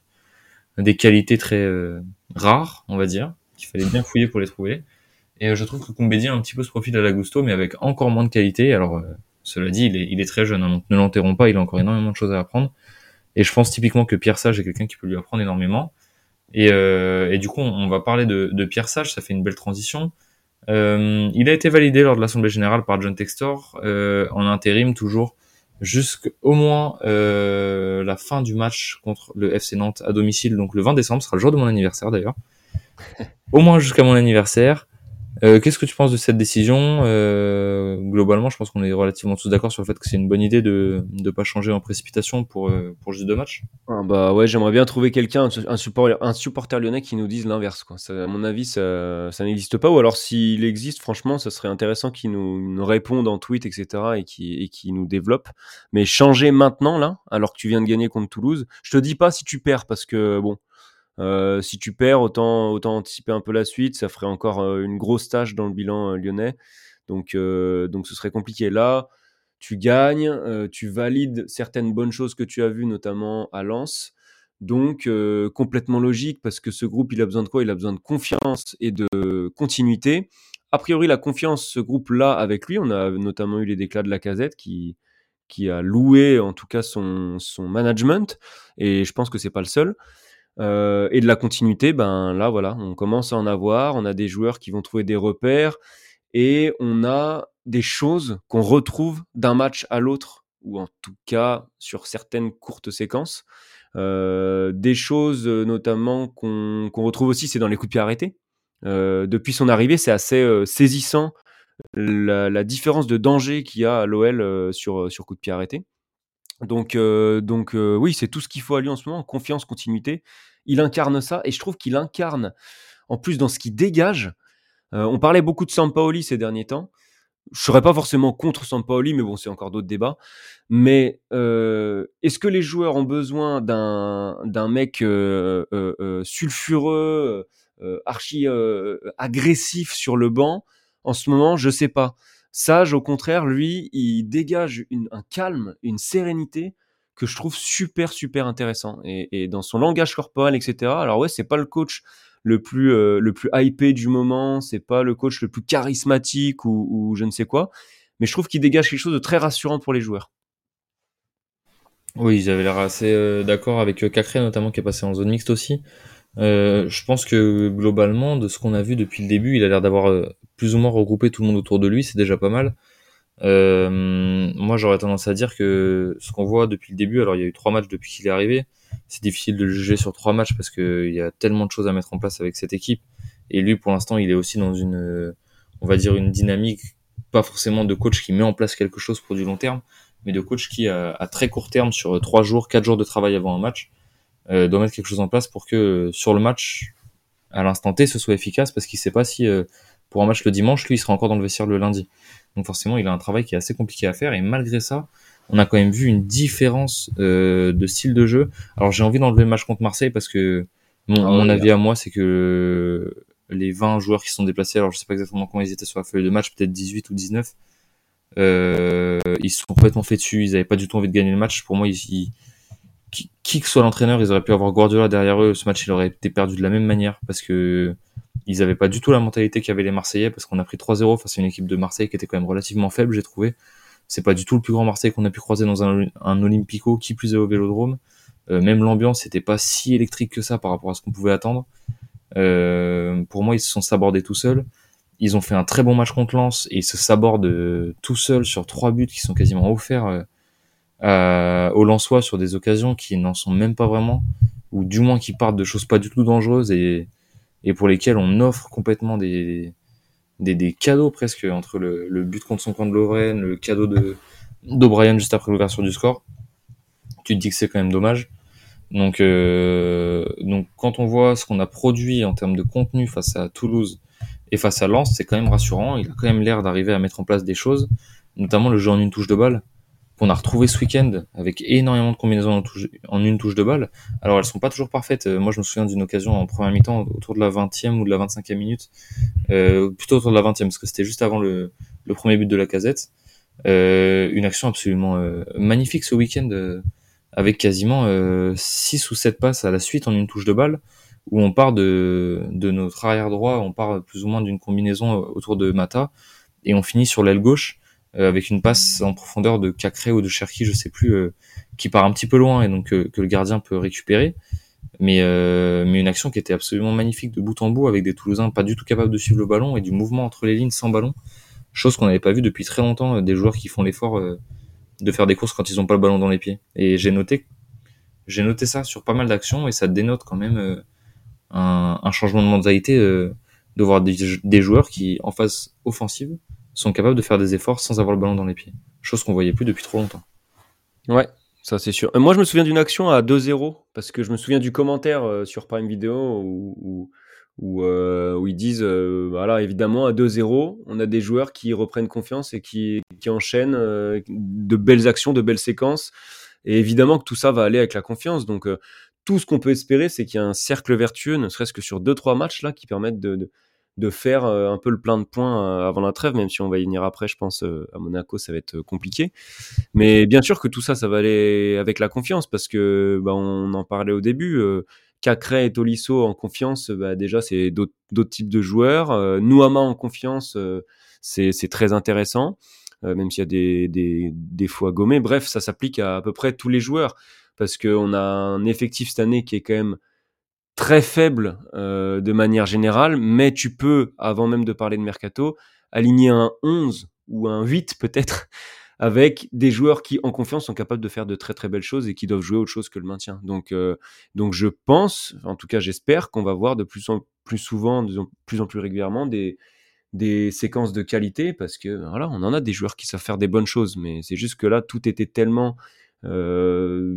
des qualités très euh, rares, on va dire, qu'il fallait bien fouiller pour les trouver. Et euh, je trouve que Combédi a un petit peu ce profil à la Gusto, mais avec encore moins de qualité. Alors, euh, cela dit, il est, il est très jeune, hein, donc ne l'enterrons pas, il a encore énormément de choses à apprendre. Et je pense typiquement que Pierre Sage est quelqu'un qui peut lui apprendre énormément. Et, et du coup, on va parler de, de Pierre Sage, ça fait une belle transition. Euh, il a été validé lors de l'Assemblée Générale par John Textor, euh, en intérim toujours, jusqu'au moins euh, la fin du match contre le FC Nantes à domicile, donc le 20 décembre, ce sera le jour de mon anniversaire d'ailleurs. *laughs* au moins jusqu'à mon anniversaire. Euh, qu'est-ce que tu penses de cette décision? Euh, Globalement, je pense qu'on est relativement tous d'accord sur le fait que c'est une bonne idée de ne pas changer en précipitation pour, euh, pour juste deux matchs. Ah bah ouais, j'aimerais bien trouver quelqu'un, un, support, un supporter lyonnais qui nous dise l'inverse. À mon avis, ça, ça n'existe pas. Ou alors, s'il existe, franchement, ça serait intéressant qu'il nous, nous réponde en tweet, etc. et qui qui nous développe. Mais changer maintenant, là, alors que tu viens de gagner contre Toulouse, je te dis pas si tu perds parce que bon euh, si tu perds, autant, anticiper un peu la suite. Ça ferait encore euh, une grosse tâche dans le bilan euh, lyonnais. Donc, donc ce serait compliqué. Là, tu gagnes, tu valides certaines bonnes choses que tu as vues, notamment à Lens. Donc, complètement logique, parce que ce groupe, il a besoin de quoi? Il a besoin de confiance et de continuité. A priori, la confiance, ce groupe-là, avec lui, on a notamment eu les déclats de la casette qui, qui a loué, en tout cas, son, son management. Et je pense que c'est pas le seul. Euh, et de la continuité, ben là voilà, on commence à en avoir. On a des joueurs qui vont trouver des repères et on a des choses qu'on retrouve d'un match à l'autre ou en tout cas sur certaines courtes séquences. Euh, des choses euh, notamment qu'on retrouve aussi, c'est dans les coups de pied arrêtés. depuis son arrivée, c'est assez saisissant la, la, différence de danger qu'il y a à l'OL sur, sur coups de pied arrêtés. Donc, donc oui, c'est tout ce qu'il faut à lui en ce moment, confiance, continuité il incarne ça et je trouve qu'il incarne en plus dans ce qu'il dégage. Euh, on parlait beaucoup de Sampaoli ces derniers temps. Je serais pas forcément contre Sampaoli, mais bon, c'est encore d'autres débats. Mais euh, est-ce que les joueurs ont besoin d'un mec euh, sulfureux, archi agressif sur le banc En ce moment, je sais pas. Sage, au contraire, lui, il dégage un calme, une sérénité que je trouve super super intéressant. Et, dans son langage corporel etc alors ouais c'est pas le coach le plus euh, le plus hypé du moment c'est pas le coach le plus charismatique ou, je ne sais quoi mais je trouve qu'il dégage quelque chose de très rassurant pour les joueurs. Oui avaient l'air assez euh, d'accord avec euh, Cacré notamment qui est passé en zone mixte aussi. Je pense que globalement de ce qu'on a vu depuis le début il a l'air d'avoir plus ou moins regroupé tout le monde autour de lui c'est déjà pas mal euh, moi, j'aurais tendance à dire que ce qu'on voit depuis le début, alors il y a eu trois matchs depuis qu'il est arrivé, c'est difficile de le juger sur trois matchs parce qu'il y a tellement de choses à mettre en place avec cette équipe. Et lui, pour l'instant, il est aussi dans une, on va dire, une dynamique, pas forcément de coach qui met en place quelque chose pour du long terme, mais de coach qui, à, très court terme, sur trois jours, quatre jours de travail avant un match, euh, doit mettre quelque chose en place pour que sur le match, à l'instant T, ce soit efficace parce qu'il sait pas si euh, pour un match le dimanche, lui, il sera encore dans le vestiaire le lundi. Donc forcément, il a un travail qui est assez compliqué à faire. Et malgré ça, on a quand même vu une différence euh, de style de jeu. Alors j'ai envie d'enlever le match contre Marseille parce que mon, ah mon avis à moi, c'est que les 20 joueurs qui sont déplacés. Alors je sais pas exactement comment ils étaient sur la feuille de match, peut-être 18 ou 19. Euh, ils se sont complètement fait dessus. Ils avaient pas du tout envie de gagner le match. Pour moi, ils, qui, que soit l'entraîneur, ils auraient pu avoir Guardiola derrière eux. Ce match, il aurait été perdu de la même manière parce que ils avaient pas du tout la mentalité qu'avaient les Marseillais parce qu'on a pris 3-0 face à une équipe de Marseille qui était quand même relativement faible, j'ai trouvé. C'est pas du tout le plus grand Marseille qu'on a pu croiser dans un, un Olympico, qui plus est au Vélodrome. Euh, même l'ambiance n'était pas si électrique que ça par rapport à ce qu'on pouvait attendre. Euh, pour moi, ils se sont sabordés tout seuls. Ils ont fait un très bon match contre Lens et ils se sabordent euh, tout seuls sur trois buts qui sont quasiment offerts euh, aux Lensois sur des occasions qui n'en sont même pas vraiment, ou du moins qui partent de choses pas du tout dangereuses et, et pour lesquelles on offre complètement des, cadeaux presque entre le, le, but contre son camp de Lovren, le cadeau de d'O'Brien juste après l'ouverture du score. Tu te dis que c'est quand même dommage. Donc, euh, donc quand on voit ce qu'on a produit en termes de contenu face à Toulouse et face à Lens, c'est quand même rassurant. Il a quand même l'air d'arriver à mettre en place des choses, notamment le jeu en une touche de balle qu'on a retrouvé ce week-end avec énormément de combinaisons en, une touche de balle. Alors elles sont pas toujours parfaites. Euh, moi je me souviens d'une occasion en première mi-temps autour de la 20e ou de la 25e minute, euh, plutôt autour de la 20e parce que c'était juste avant le, premier but de la casette. Euh, une action absolument euh, magnifique ce week-end euh, avec quasiment 6 ou 7 passes à la suite en une touche de balle où on part de, de notre arrière droit, on part plus ou moins d'une combinaison autour de Mata et on finit sur l'aile gauche avec une passe en profondeur de Cacré ou de Cherki, je sais plus, euh, qui part un petit peu loin et donc euh, que le gardien peut récupérer. Mais, une action qui était absolument magnifique de bout en bout avec des Toulousains pas du tout capables de suivre le ballon et du mouvement entre les lignes sans ballon. Chose qu'on n'avait pas vu depuis très longtemps, des joueurs qui font l'effort de faire des courses quand ils n'ont pas le ballon dans les pieds. Et j'ai noté, j'ai noté ça sur pas mal d'actions et ça dénote quand même un, un, changement de mentalité de voir des, des, joueurs qui, en phase offensive, sont capables de faire des efforts sans avoir le ballon dans les pieds. Chose qu'on voyait plus depuis trop longtemps. Ouais, ça c'est sûr. Moi je me souviens d'une action à 2-0, parce que je me souviens du commentaire euh, sur Prime Video où, euh, ils disent, euh, voilà, évidemment à 2-0, on a des joueurs qui reprennent confiance et qui, qui enchaînent de belles actions, de belles séquences. Et évidemment que tout ça va aller avec la confiance. Donc tout ce qu'on peut espérer, c'est qu'il y a un cercle vertueux, ne serait-ce que sur 2-3 matchs là, qui permettent de de faire euh, un peu le plein de points euh, avant la trêve, même si on va y venir après, je pense, euh, à Monaco, ça va être compliqué. Mais bien sûr que tout ça, ça va aller avec la confiance, parce que bah, on en parlait au début. Cacré et Tolisso en confiance, bah, déjà, c'est d'autres types de joueurs. Nouama en confiance, c'est très intéressant, même s'il y a des, des, des fois gommés. Bref, ça s'applique à à peu près tous les joueurs, parce qu'on a un effectif cette année qui est quand même très faible euh, de manière générale, mais tu peux, avant même de parler de Mercato, aligner un 11 ou un 8 peut-être *laughs* avec des joueurs qui, en confiance, sont capables de faire de très très belles choses et qui doivent jouer autre chose que le maintien. Donc, euh, donc je pense, en tout cas j'espère, qu'on va voir de plus en plus souvent, de plus en plus régulièrement, des, des séquences de qualité parce que voilà, on en a des joueurs qui savent faire des bonnes choses, mais c'est juste que là, tout était tellement euh,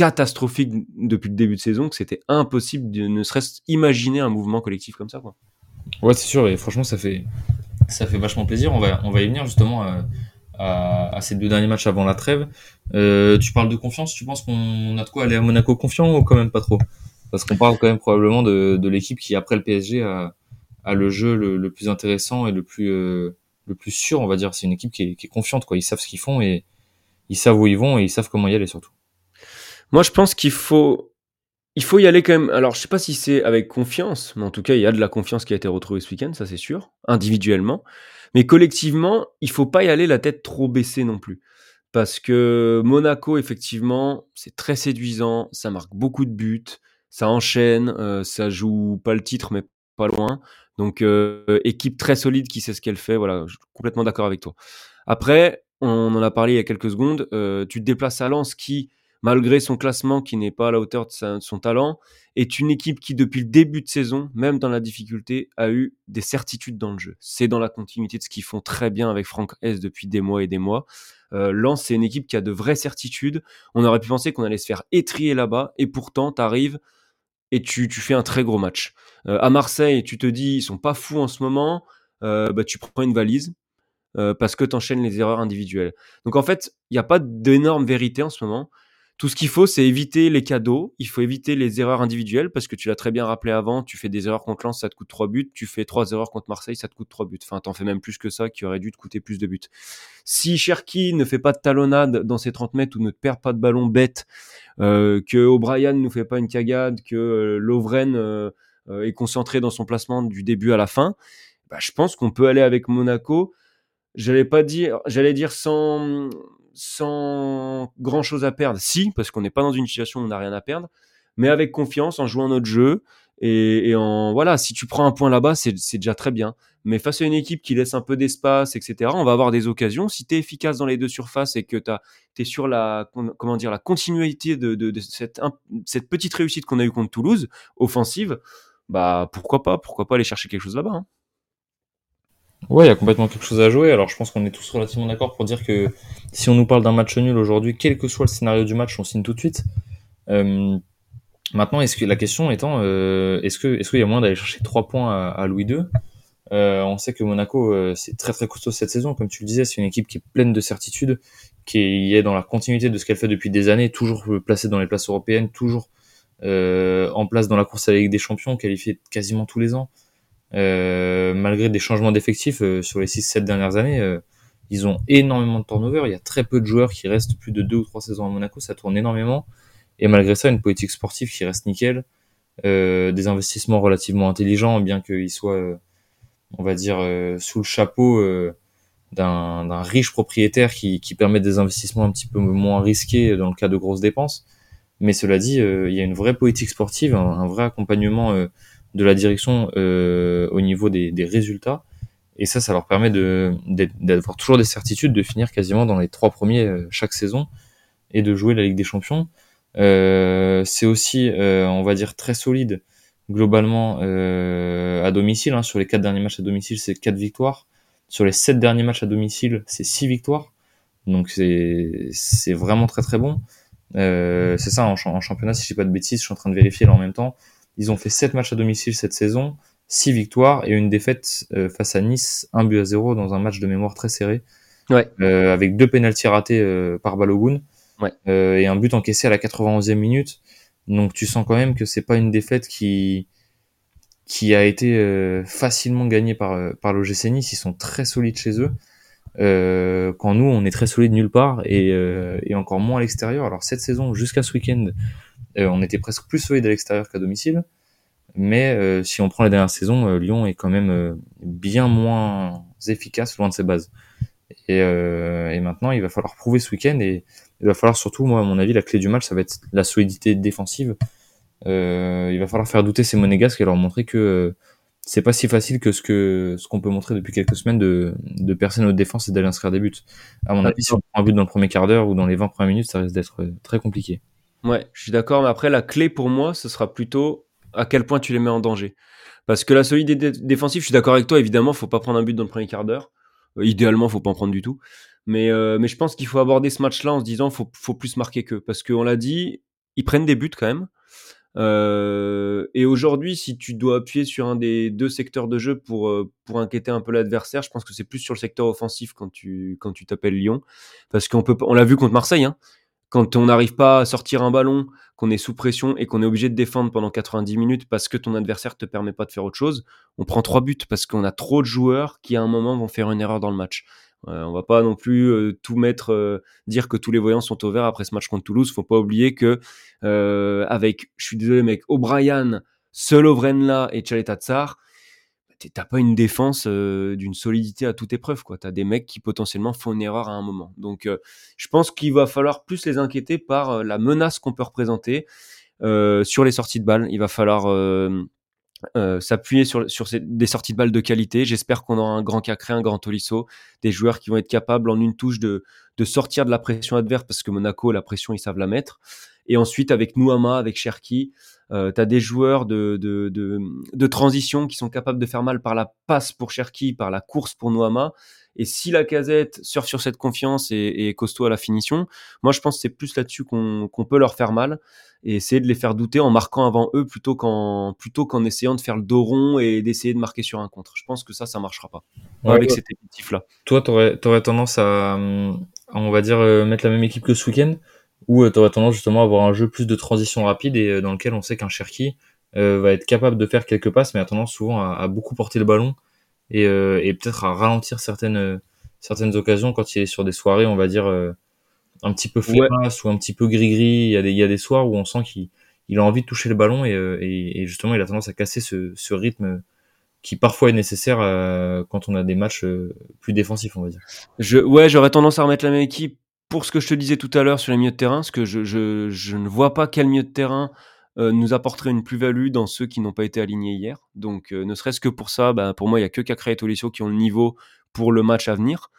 catastrophique depuis le début de saison que c'était impossible de ne serait-ce imaginer un mouvement collectif comme ça. Quoi. Ouais, c'est sûr, et franchement, ça fait, ça fait vachement plaisir. On va, on va y venir justement à, à, à ces deux derniers matchs avant la trêve. Euh, tu parles de confiance, tu penses qu'on a de quoi aller à Monaco confiant ou quand même pas trop? Parce qu'on parle quand même probablement de, de l'équipe qui, après le PSG, a, a le jeu le, le, plus intéressant et le plus, euh, le plus sûr, on va dire. C'est une équipe qui est, qui est confiante, quoi. Ils savent ce qu'ils font et ils savent où ils vont et ils savent comment y aller surtout. Moi, je pense qu'il faut, il faut y aller quand même. Alors, je sais pas si c'est avec confiance, mais en tout cas, il y a de la confiance qui a été retrouvée ce week-end, ça c'est sûr, individuellement. Mais collectivement, il faut pas y aller la tête trop baissée non plus. Parce que Monaco, effectivement, c'est très séduisant, ça marque beaucoup de buts, ça enchaîne, euh, ça joue pas le titre, mais pas loin. Donc, euh, équipe très solide qui sait ce qu'elle fait. Voilà, complètement d'accord avec toi. Après, on en a parlé il y a quelques secondes. Euh, tu te déplaces à Lens qui malgré son classement qui n'est pas à la hauteur de, son talent, est une équipe qui, depuis le début de saison, même dans la difficulté, a eu des certitudes dans le jeu. C'est dans la continuité de ce qu'ils font très bien avec Franck S depuis des mois et des mois. Euh, Lens, c'est une équipe qui a de vraies certitudes. On aurait pu penser qu'on allait se faire étrier là-bas, et pourtant, tu arrives et tu, tu, fais un très gros match. Euh, à Marseille, tu te dis, ils sont pas fous en ce moment, euh, bah, tu prends une valise. Euh, parce que tu enchaînes les erreurs individuelles. Donc en fait, il n'y a pas d'énorme vérité en ce moment Tout ce qu'il faut, c'est éviter les cadeaux. Il faut éviter les erreurs individuelles parce que tu l'as très bien rappelé avant. Tu fais des erreurs contre Lens, ça te coûte 3 buts. Tu fais trois erreurs contre Marseille, ça te coûte 3 buts. Enfin, t'en fais même plus que ça qui aurait dû te coûter plus de buts. Si Cherki ne fait pas de talonnade dans ses 30 mètres ou ne perd pas de ballon bête, euh, que O'Brien ne fait pas une cagade, que euh, Lovren euh, euh, est concentré dans son placement du début à la fin, bah, je pense qu'on peut aller avec Monaco. J'allais pas dire, j'allais dire sans sans grand chose à perdre. Si, parce qu'on n'est pas dans une situation où on n'a rien à perdre, mais avec confiance, en jouant notre jeu. Et, en voilà, si tu prends un point là-bas, c'est déjà très bien. Mais face à une équipe qui laisse un peu d'espace, etc., on va avoir des occasions. Si tu es efficace dans les deux surfaces et que tu es sur la, comment dire, la continuité de, cette, petite réussite qu'on a eue contre Toulouse, offensive, bah pourquoi pas, pourquoi pas aller chercher quelque chose là-bas. Hein. Ouais, il y a complètement quelque chose à jouer. Alors je pense qu'on est tous relativement d'accord pour dire que si on nous parle d'un match nul aujourd'hui, quel que soit le scénario du match, on signe tout de suite. Euh, maintenant, est-ce que la question étant, euh, est-ce que est-ce qu'il y a moyen d'aller chercher trois points à, Louis II euh, On sait que Monaco, euh, c'est très très costaud cette saison, comme tu le disais, c'est une équipe qui est pleine de certitudes, qui est dans la continuité de ce qu'elle fait depuis des années, toujours placée dans les places européennes, toujours euh, en place dans la course à la Ligue des Champions, qualifiée quasiment tous les ans. Euh, malgré des changements d'effectifs euh, sur les 6-7 dernières années, euh, ils ont énormément de turnover. Il y a très peu de joueurs qui restent plus de deux ou trois saisons à Monaco. Ça tourne énormément. Et malgré ça, une politique sportive qui reste nickel. des investissements relativement intelligents, bien qu'ils soient, on va dire, sous le chapeau d'un riche propriétaire qui, qui permet des investissements un petit peu moins risqués dans le cas de grosses dépenses. Mais cela dit, il y a une vraie politique sportive, un, un vrai accompagnement de la direction euh, au niveau des, des, résultats. Et ça, ça leur permet d'avoir toujours des certitudes, de finir quasiment dans les trois premiers euh, chaque saison et de jouer la Ligue des Champions. Euh, c'est aussi, euh, on va dire, très solide globalement euh, à domicile. Hein. Sur les quatre derniers matchs à domicile, c'est quatre victoires. Sur les sept derniers matchs à domicile, c'est six victoires. Donc c'est vraiment très très bon. C'est ça en, championnat, si je pas de bêtises, je suis en train de vérifier là en même temps. Ils ont fait 7 matchs à domicile cette saison, 6 victoires et une défaite euh, face à Nice, 1 but à 0 dans un match de mémoire très serré. Ouais. Euh, avec deux pénalties ratés euh, par Balogun ouais. et un but encaissé à la 91e minute. Donc tu sens quand même que c'est pas une défaite qui qui a été facilement gagnée par par l'OGC Nice. Ils sont très solides chez eux. Quand nous on est très solide nulle part et, et encore moins à l'extérieur. Alors cette saison jusqu'à ce week-end, on était presque plus solide à l'extérieur qu'à domicile. Mais euh, si on prend les dernières saisons, euh, Lyon est quand même bien moins efficace loin de ses bases. Et, et, maintenant, il va falloir prouver ce week-end et il va falloir surtout, moi, à mon avis, la clé du match, ça va être la solidité défensive. il va falloir faire douter ces monégasques et leur montrer que c'est pas si facile que ce que ce qu'on peut montrer depuis quelques semaines de, de percer notre défense et d'aller inscrire des buts. À mon avis, si on prend un but dans le premier quart d'heure ou dans les 20 premières minutes, ça risque d'être très compliqué. Ouais, je suis d'accord, mais après, la clé pour moi, ce sera plutôt à quel point tu les mets en danger. Parce que la solidité défensive, je suis d'accord avec toi, évidemment, faut pas prendre un but dans le premier quart d'heure. Euh, idéalement, faut pas en prendre du tout. Mais, euh, mais je pense qu'il faut aborder ce match-là en se disant faut, faut plus marquer qu'eux. Parce qu'on l'a dit, ils prennent des buts quand même. Euh, et aujourd'hui, si tu dois appuyer sur un des deux secteurs de jeu pour, euh, pour inquiéter un peu l'adversaire, je pense que c'est plus sur le secteur offensif quand tu quand tu t'appelles Lyon, parce qu'on peut, on l'a vu contre Marseille. Hein quand on n'arrive pas à sortir un ballon, qu'on est sous pression et qu'on est obligé de défendre pendant 90 minutes parce que ton adversaire te permet pas de faire autre chose, on prend trois buts parce qu'on a trop de joueurs qui à un moment vont faire une erreur dans le match. Euh, on va pas non plus euh, tout mettre, euh, dire que tous les voyants sont au vert après ce match contre Toulouse. Faut pas oublier que avec, je suis désolé mec, O'Brien, Solovrenla et Tsar, t'as pas une défense euh, d'une solidité à toute épreuve quoi. T'as des mecs qui potentiellement font une erreur à un moment. Donc euh, je pense qu'il va falloir plus les inquiéter par euh, la menace qu'on peut représenter sur les sorties de balles. Il va falloir s'appuyer sur, sur des sorties de balles de qualité. J'espère qu'on aura un grand Cacré un grand Tolisso des joueurs qui vont être capables en une touche de, de sortir de la pression adverse parce que Monaco la pression ils savent la mettre et ensuite avec Nouama avec Cherki euh, tu as des joueurs de, de, de, de, transition qui sont capables de faire mal par la passe pour Cherki, par la course pour Noama. Et si la casette surfe sur cette confiance et, est costaud à la finition, moi je pense que c'est plus là-dessus qu'on peut leur faire mal et essayer de les faire douter en marquant avant eux plutôt qu'en plutôt qu'en essayant de faire le dos rond et d'essayer de marquer sur un contre. Je pense que ça, ça marchera pas avec cet effectif-là. Toi, tu aurais, tendance à, on va dire, euh, mettre la même équipe que ce week-end? Où tu aurais tendance justement à avoir un jeu plus de transition rapide et dans lequel on sait qu'un Cherki va être capable de faire quelques passes, mais a tendance souvent à, beaucoup porter le ballon et, et peut-être à ralentir certaines, certaines occasions quand il est sur des soirées, on va dire, un petit peu flémasse ou un petit peu gris-gris. Il y, a des, il y a des soirs où on sent qu'il il a envie de toucher le ballon et, et, et, justement il a tendance à casser ce, ce rythme qui parfois est nécessaire euh, quand on a des matchs euh, plus défensifs, on va dire. Je, ouais, j'aurais tendance à remettre la même équipe pour ce que je te disais tout à l'heure sur les milieux de terrain, parce que je, ne vois pas quel milieu de terrain euh, nous apporterait une plus-value dans ceux qui n'ont pas été alignés hier. Donc, ne serait-ce que pour ça, bah, pour moi, il y a que Kakra et Tolisso qui ont le niveau pour le match à venir.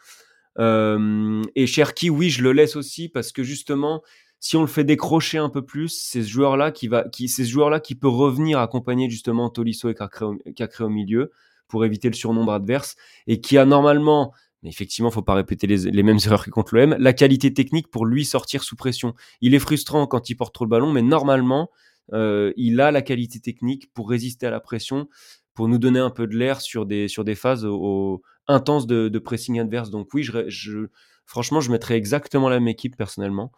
et Cherki, oui, je le laisse aussi parce que justement, si on le fait décrocher un peu plus, c'est ce joueur-là qui va, qui, c'est ce joueur-là qui peut revenir accompagner justement Tolisso et Cacré au milieu pour éviter le surnombre adverse et qui a normalement, mais effectivement, faut pas répéter les, mêmes *laughs* erreurs que contre l'OM, la qualité technique pour lui sortir sous pression. Il est frustrant quand il porte trop le ballon, mais normalement, euh, il a la qualité technique pour résister à la pression, pour nous donner un peu de l'air sur des, sur des phases au, intenses de, de, pressing adverse. Donc oui, je, je, franchement, je mettrais exactement la même équipe personnellement.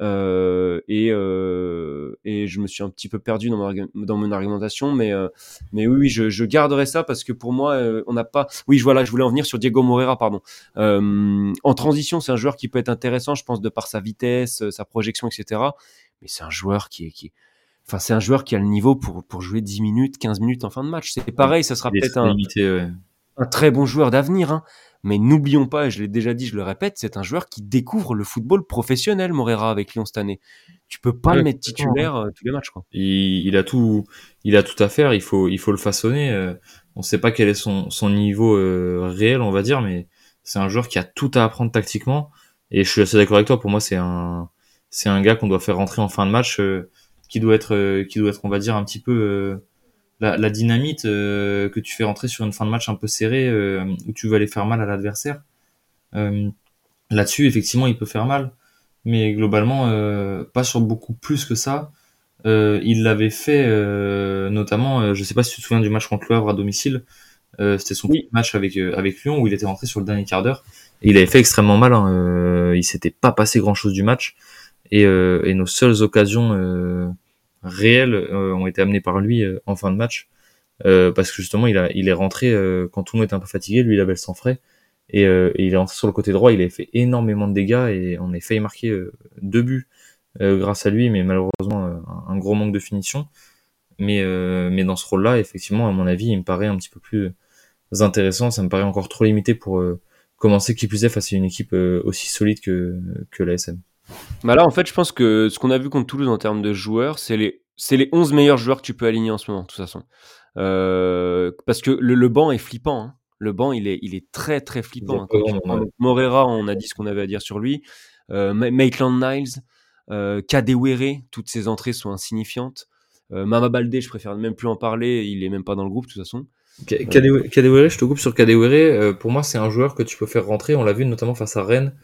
Euh, et, euh, et je me suis un petit peu perdu dans, dans mon argumentation, mais, euh, mais oui, je, je, garderai ça parce que pour moi, euh, on n'a pas. Oui, voilà, je voulais en venir sur Diego Moreira, pardon. Euh, en transition, c'est un joueur qui peut être intéressant, je pense, de par sa vitesse, sa projection, etc. Mais c'est un joueur qui est. Qui Enfin, c'est un joueur qui a le niveau pour, pour jouer 10 minutes, 15 minutes en fin de match. C'est pareil, ça sera peut-être un, ouais. un très bon joueur d'avenir. Hein. Mais n'oublions pas, et je l'ai déjà dit, je le répète, c'est un joueur qui découvre le football professionnel, Morera, avec Lyon cette année. Tu peux pas le mettre titulaire euh, tous les matchs. Quoi. Il, il, a tout, il a tout à faire. Il faut, il faut le façonner. Euh, on ne sait pas quel est son, son niveau euh, réel, on va dire, mais c'est un joueur qui a tout à apprendre tactiquement. Et je suis assez d'accord avec toi. Pour moi, c'est un, c'est un gars qu'on doit faire rentrer en fin de match, qui doit être, qui doit être, on va dire, un petit peu la, la dynamite euh, que tu fais rentrer sur une fin de match un peu serrée euh, où tu vas aller faire mal à l'adversaire. Euh, là-dessus, effectivement, il peut faire mal, mais globalement, pas sur beaucoup plus que ça. il l'avait fait, notamment, je sais pas si tu te souviens du match contre le Havre à domicile. C'était son oui. match avec avec Lyon où il était rentré sur le dernier quart d'heure. Et il avait fait extrêmement mal. Hein. il s'était pas passé grand chose du match. Et, et nos seules occasions réels euh, ont été amenés par lui euh, en fin de match. Euh, parce que justement, il, a, il est rentré quand tout le monde était un peu fatigué, lui il avait le sang frais. Et, il est rentré sur le côté droit, il a fait énormément de dégâts et on a failli marquer deux buts grâce à lui, mais malheureusement un, gros manque de finition. Mais, mais dans ce rôle-là, effectivement, à mon avis, il me paraît un petit peu plus intéressant. Ça me paraît encore trop limité pour commencer qui plus est face à une équipe aussi solide que, que la SM. Bah là, en fait, je pense que ce qu'on a vu contre Toulouse en termes de joueurs, c'est les, c'est les 11 meilleurs joueurs que tu peux aligner en ce moment, de toute façon. Euh, parce que le, le, banc est flippant. Hein. Le banc, il est, il est très, très flippant. Hein. Morera, on a dit ce qu'on avait à dire sur lui. Euh, Maitland Niles, euh, Kadewere, toutes ses entrées sont insignifiantes. Euh, Mama Baldé, je préfère même plus en parler, il est même pas dans le groupe, de toute façon. Kadewere, je te coupe sur Kadewere. Euh, pour moi, c'est un joueur que tu peux faire rentrer. On l'a vu notamment face à Rennes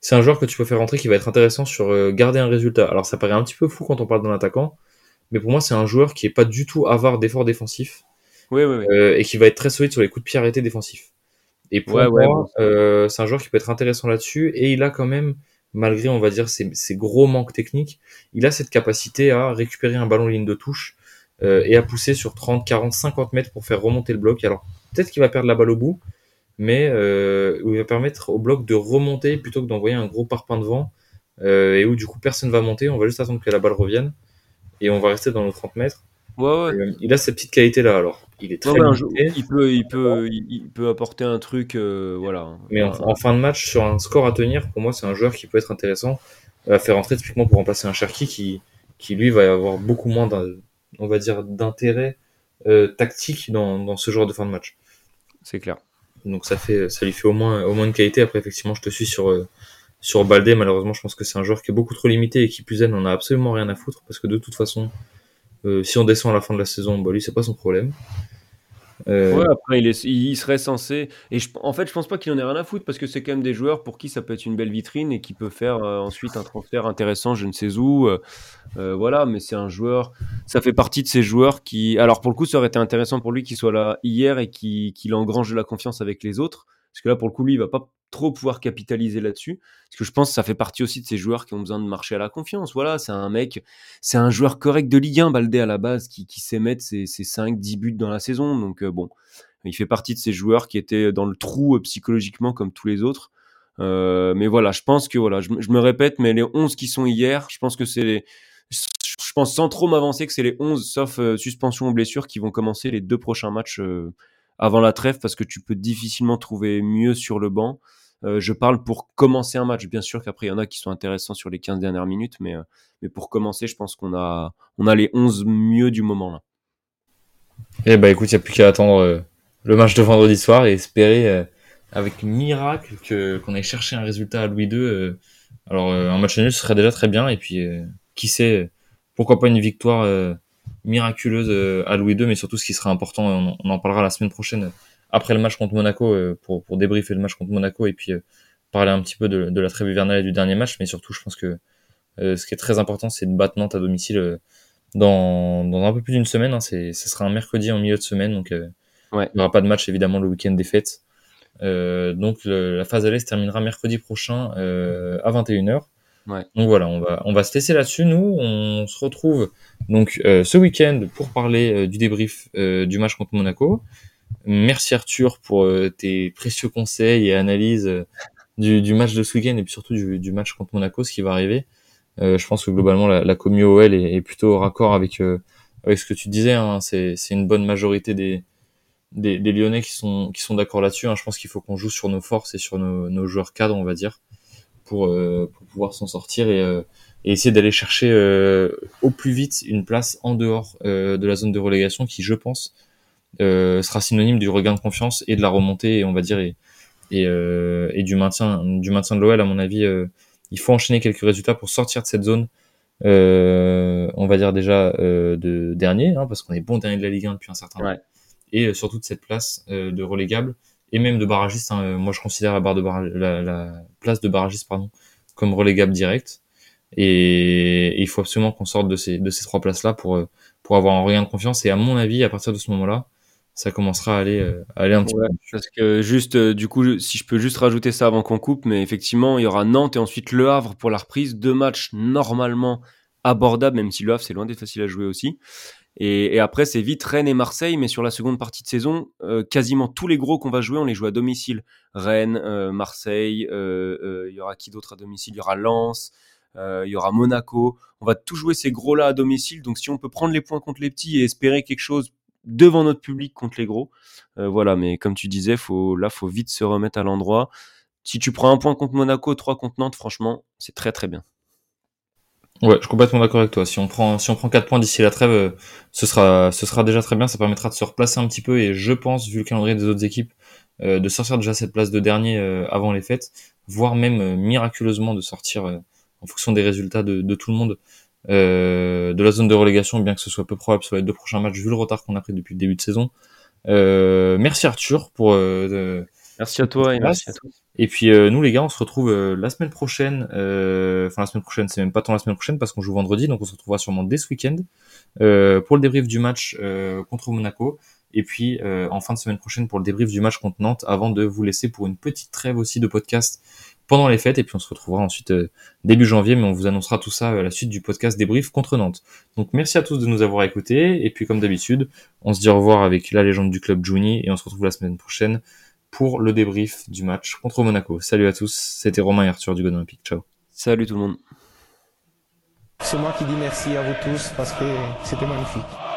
c'est un joueur que tu peux faire rentrer qui va être intéressant sur euh, garder un résultat. Alors ça paraît un petit peu fou quand on parle d'un attaquant, mais pour moi c'est un joueur qui est pas du tout avare d'efforts défensifs oui, oui, oui. Euh, et qui va être très solide sur les coups de pied arrêtés défensifs. Et pour moi, euh, c'est un joueur qui peut être intéressant là-dessus et il a quand même, malgré on va dire ses, ses, gros manques techniques, il a cette capacité à récupérer un ballon ligne de touche et à pousser sur 30, 40, 50 mètres pour faire remonter le bloc. Alors peut-être qu'il va perdre la balle au bout, mais euh, où il va permettre au bloc de remonter plutôt que d'envoyer un gros parpaing devant, euh, et où du coup personne va monter, on va juste attendre que la balle revienne, et on va rester dans nos 30 mètres. Ouais, ouais. Euh, il a cette petite qualité là alors. Il est très ouais, il peut, il peut, il, peut apporter un truc, euh, voilà. Mais en, en, fin de match, sur un score à tenir, pour moi, c'est un joueur qui peut être intéressant à faire entrer typiquement pour remplacer un Cherki qui, qui lui va avoir beaucoup moins, on va dire, d'intérêt tactique dans, dans ce genre de fin de match. C'est clair. Donc ça fait, ça lui fait au moins, au moins une qualité. Après, effectivement, je te suis sur, euh, sur Baldé. Malheureusement, je pense que c'est un joueur qui est beaucoup trop limité et qui plus est, n'en a absolument rien à foutre parce que de toute façon, euh, si on descend à la fin de la saison, bah lui, c'est pas son problème. Euh... Ouais, après, il, est, il serait censé. Et je, en fait, je pense pas qu'il en ait rien à foutre parce que c'est quand même des joueurs pour qui ça peut être une belle vitrine et qui peut faire euh, ensuite un transfert intéressant, je ne sais où. Euh, euh, voilà, mais c'est un joueur. Ça fait partie de ces joueurs qui. Alors, pour le coup, ça aurait été intéressant pour lui qu'il soit là hier et qu'il engrange de la confiance avec les autres. Parce que là, pour le coup, lui, il va pas trop pouvoir capitaliser là-dessus. Parce que je pense que ça fait partie aussi de ces joueurs qui ont besoin de marcher à la confiance. Voilà, c'est un mec, c'est un joueur correct de Ligue 1, Baldé à la base, qui, sait mettre ses, ses 5-10 buts dans la saison. Donc bon, il fait partie de ces joueurs qui étaient dans le trou psychologiquement comme tous les autres. mais voilà, je pense que voilà, je, je, me répète, mais les 11 qui sont hier, je pense que c'est les, je pense sans trop m'avancer que c'est les 11, sauf euh, suspension ou blessure, qui vont commencer les deux prochains matchs euh, avant la trêve, parce que tu peux difficilement trouver mieux sur le banc. Euh, je parle pour commencer un match. Bien sûr qu'après, il y en a qui sont intéressants sur les 15 dernières minutes, mais, mais pour commencer, je pense qu'on a, on a les 11 mieux du moment là. Eh bah écoute, il n'y a plus qu'à attendre le match de vendredi soir et espérer avec miracle que qu'on aille chercher un résultat à Louis II. alors un match nul serait déjà très bien et puis qui sait pourquoi pas une victoire euh, miraculeuse euh, à Louis II, mais surtout ce qui sera important, on, en parlera la semaine prochaine euh, après le match contre Monaco pour, pour débriefer le match contre Monaco et puis parler un petit peu de, de, la trêve hivernale et du dernier match, mais surtout je pense que ce qui est très important, c'est de battre Nantes à domicile dans, dans un peu plus d'une semaine. Hein, c'est, ce sera un mercredi en milieu de semaine, donc ouais. il n'y aura pas de match évidemment le week-end des fêtes. donc la phase à l'Est terminera mercredi prochain à 21h. Donc voilà, on va, on va se laisser là-dessus. Nous, on se retrouve donc euh, ce week-end pour parler euh, du débrief euh, du match contre Monaco. Merci Arthur pour tes précieux conseils et analyses du, du, match de ce week-end et puis surtout du, du, match contre Monaco, ce qui va arriver. je pense que globalement la, la commu OL est, est, plutôt raccord avec, avec ce que tu disais. Hein. C'est une bonne majorité des, des, des, Lyonnais qui sont, qui sont d'accord là-dessus. Hein. Je pense qu'il faut qu'on joue sur nos forces et sur nos, nos joueurs cadres, on va dire pour, euh, pour pouvoir s'en sortir et, euh, et essayer d'aller chercher euh, au plus vite une place en dehors de la zone de relégation qui, je pense, sera synonyme du regain de confiance et de la remontée, on va dire, et, et, et du maintien, du maintien de l'OL. À mon avis, il faut enchaîner quelques résultats pour sortir de cette zone. Euh, on va dire déjà euh, de dernier, hein, parce qu'on est bon dernier de la Ligue 1 depuis un certain temps, et surtout de cette place de relégable et même de barragiste. Hein. Moi, je considère la, barre de la, la, place de barragiste pardon, comme relégable direct. Et, il faut absolument qu'on sorte de ces, de ces trois places-là pour, euh, pour avoir un regain de confiance. Et à mon avis, à partir de ce moment-là, ça commencera à aller, euh, à aller un petit peu. Parce que juste, euh, du coup, si je peux juste rajouter ça avant qu'on coupe, mais effectivement, il y aura Nantes et ensuite Le Havre pour la reprise. Deux matchs normalement abordables, même si Le Havre, c'est loin d'être facile à jouer aussi. Et, après, c'est vite Rennes et Marseille, mais sur la seconde partie de saison, euh, quasiment tous les gros qu'on va jouer, on les joue à domicile. Rennes, euh, Marseille, euh, il y aura qui d'autre à domicile? Il y aura Lens, il y aura Monaco. On va tout jouer ces gros-là à domicile. Donc si on peut prendre les points contre les petits et espérer quelque chose devant notre public contre les gros, voilà. Mais comme tu disais, faut, là, faut vite se remettre à l'endroit. Si tu prends un point contre Monaco, trois contre Nantes, franchement, c'est très très bien. Ouais, je suis complètement d'accord avec toi. Si on prend, si on prend 4 points d'ici la trêve, euh, ce sera, ce sera déjà très bien. Ça permettra de se replacer un petit peu et je pense, vu le calendrier des autres équipes, euh, de sortir déjà cette place de dernier euh, avant les fêtes, voire même miraculeusement de sortir en fonction des résultats de, de tout le monde de la zone de relégation, bien que ce soit peu probable sur les deux prochains matchs, vu le retard qu'on a pris depuis le début de saison. merci Arthur pour Merci à toi et merci à tous. Et puis euh, nous les gars, on se retrouve euh, la semaine prochaine. Euh, enfin la semaine prochaine, c'est même pas tant la semaine prochaine parce qu'on joue vendredi, donc on se retrouvera sûrement dès ce week-end pour le débrief du match contre Monaco. Et puis en fin de semaine prochaine pour le débrief du match contre Nantes, avant de vous laisser pour une petite trêve aussi de podcast pendant les fêtes. Et puis on se retrouvera ensuite début janvier, mais on vous annoncera tout ça à la suite du podcast débrief contre Nantes. Donc merci à tous de nous avoir écoutés. Et puis comme d'habitude, on se dit au revoir avec la légende du club Juni et on se retrouve la semaine prochaine pour le débrief du match contre Monaco. Salut à tous, c'était Romain et Arthur du God Olympique. Ciao. Salut tout le monde. C'est moi qui dis merci à vous tous parce que c'était magnifique.